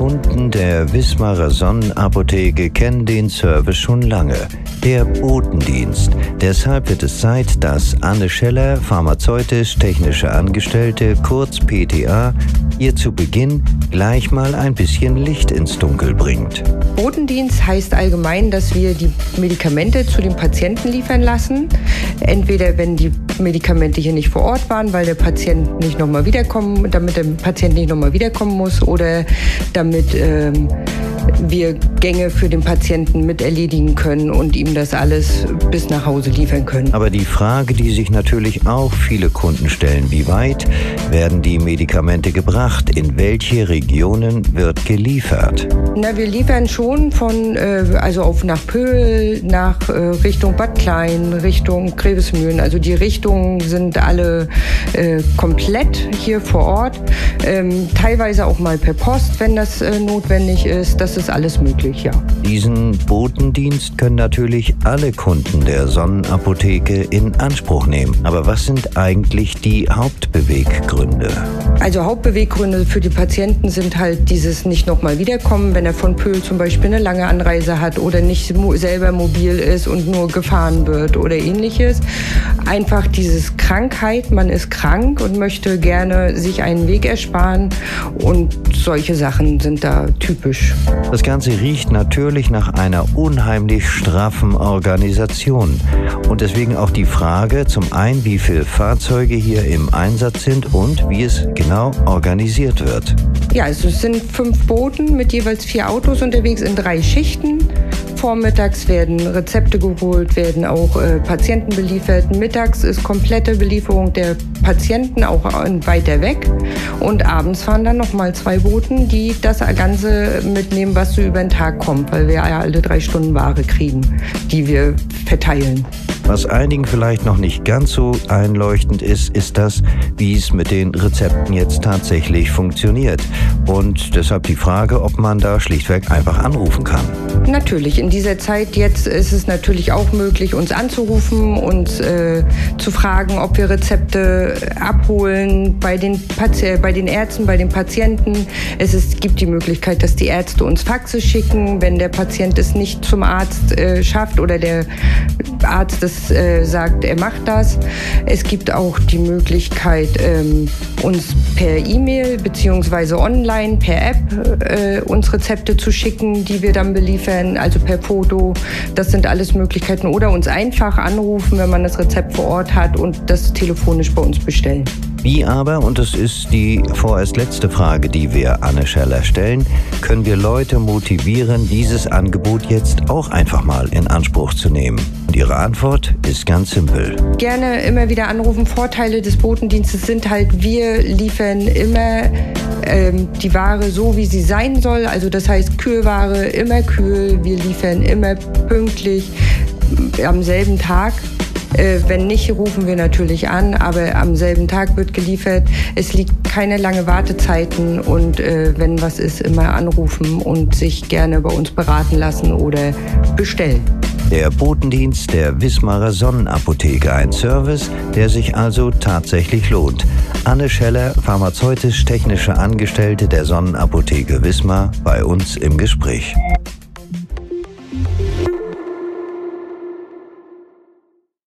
Kunden der Wismarer Sonnenapotheke kennen den Service schon lange. Der Botendienst. Deshalb wird es Zeit, dass Anne Scheller, pharmazeutisch-technische Angestellte, kurz PTA, ihr zu Beginn gleich mal ein bisschen Licht ins Dunkel bringt. Botendienst heißt allgemein, dass wir die Medikamente zu den Patienten liefern lassen. Entweder wenn die Medikamente hier nicht vor Ort waren, weil der Patient nicht nochmal wiederkommen, damit der Patient nicht nochmal wiederkommen muss oder damit ähm, wir Gänge für den Patienten mit erledigen können und ihm das alles bis nach Hause liefern können. Aber die Frage, die sich natürlich auch viele Kunden stellen, wie weit werden die Medikamente gebracht? In welche Regionen wird geliefert? Na, wir liefern schon von, äh, also auf nach Pöhl, nach äh, Richtung Bad Klein, Richtung Grevesmühlen. Also die Richtungen sind alle äh, komplett hier vor Ort. Ähm, teilweise auch mal per Post, wenn das äh, notwendig ist. Das ist alles möglich, ja. Diesen Botendienst können natürlich alle Kunden der Sonnenapotheke in Anspruch nehmen. Aber was sind eigentlich die Hauptbeweggründe? Also Hauptbeweggründe für die Patienten sind halt dieses nicht nochmal wiederkommen, wenn er von Pöhl zum Beispiel eine lange Anreise hat oder nicht selber mobil ist und nur gefahren wird oder ähnliches. Einfach dieses Krankheit, man ist krank und möchte gerne sich einen Weg ersparen und solche Sachen sind da typisch. Das Ganze riecht natürlich nach einer unheimlich straffen Organisation. Und deswegen auch die Frage zum einen, wie viele Fahrzeuge hier im Einsatz sind und wie es genau organisiert wird. Ja, also es sind fünf Booten mit jeweils vier Autos unterwegs in drei Schichten. Vormittags werden Rezepte geholt, werden auch äh, Patienten beliefert. Mittags ist komplette Belieferung der Patienten auch weiter weg. Und abends fahren dann nochmal zwei Booten, die das Ganze mitnehmen, was so über den Tag kommt, weil wir ja alle drei Stunden Ware kriegen, die wir verteilen. Was einigen vielleicht noch nicht ganz so einleuchtend ist, ist das, wie es mit den Rezepten jetzt tatsächlich funktioniert. Und deshalb die Frage, ob man da schlichtweg einfach anrufen kann. Natürlich, in dieser Zeit jetzt ist es natürlich auch möglich, uns anzurufen, uns äh, zu fragen, ob wir Rezepte abholen bei den, Pati bei den Ärzten, bei den Patienten. Es ist, gibt die Möglichkeit, dass die Ärzte uns Faxe schicken, wenn der Patient es nicht zum Arzt äh, schafft oder der Arzt es äh, sagt, er macht das. Es gibt auch die Möglichkeit, ähm, uns per E-Mail bzw. online, per App äh, uns Rezepte zu schicken, die wir dann beliefern, also per Foto. Das sind alles Möglichkeiten. Oder uns einfach anrufen, wenn man das Rezept vor Ort hat und das telefonisch bei uns bestellen. Wie aber, und das ist die vorerst letzte Frage, die wir Anne Scheller stellen, können wir Leute motivieren, dieses Angebot jetzt auch einfach mal in Anspruch zu nehmen? Und ihre Antwort ist ganz simpel. Gerne immer wieder anrufen. Vorteile des Botendienstes sind halt, wir liefern immer ähm, die Ware so, wie sie sein soll. Also das heißt Kühlware immer kühl. Wir liefern immer pünktlich am selben Tag. Äh, wenn nicht, rufen wir natürlich an, aber am selben Tag wird geliefert. Es liegt keine lange Wartezeiten und äh, wenn was ist, immer anrufen und sich gerne bei uns beraten lassen oder bestellen. Der Botendienst der Wismarer Sonnenapotheke, ein Service, der sich also tatsächlich lohnt. Anne Scheller, pharmazeutisch-technische Angestellte der Sonnenapotheke Wismar, bei uns im Gespräch.